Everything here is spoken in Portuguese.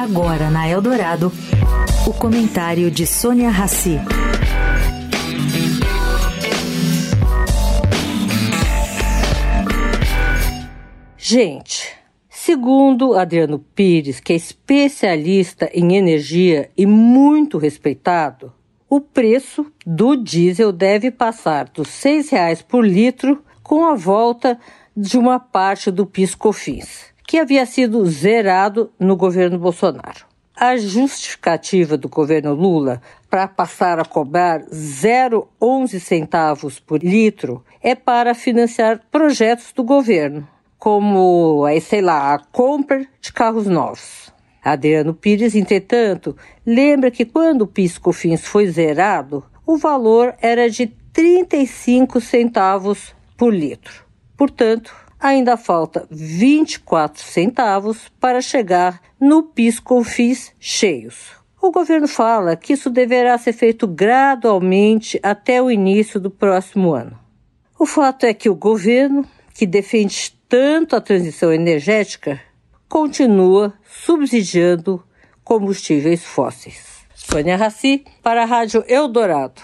Agora na Eldorado, o comentário de Sônia Rassi. Gente, segundo Adriano Pires, que é especialista em energia e muito respeitado, o preço do diesel deve passar dos R$ 6,00 por litro com a volta de uma parte do PIS/COFINS, que havia sido zerado no governo Bolsonaro. A justificativa do governo Lula para passar a cobrar 0,11 centavos por litro é para financiar projetos do governo, como, sei lá, a compra de carros novos. Adriano Pires, entretanto, lembra que quando o PIS/COFINS foi zerado, o valor era de 35 centavos por litro. Portanto, ainda falta 24 centavos para chegar no PIS/COFINS cheios. O governo fala que isso deverá ser feito gradualmente até o início do próximo ano. O fato é que o governo, que defende tanto a transição energética, continua subsidiando combustíveis fósseis. Sônia Raci, para a Rádio Eldorado.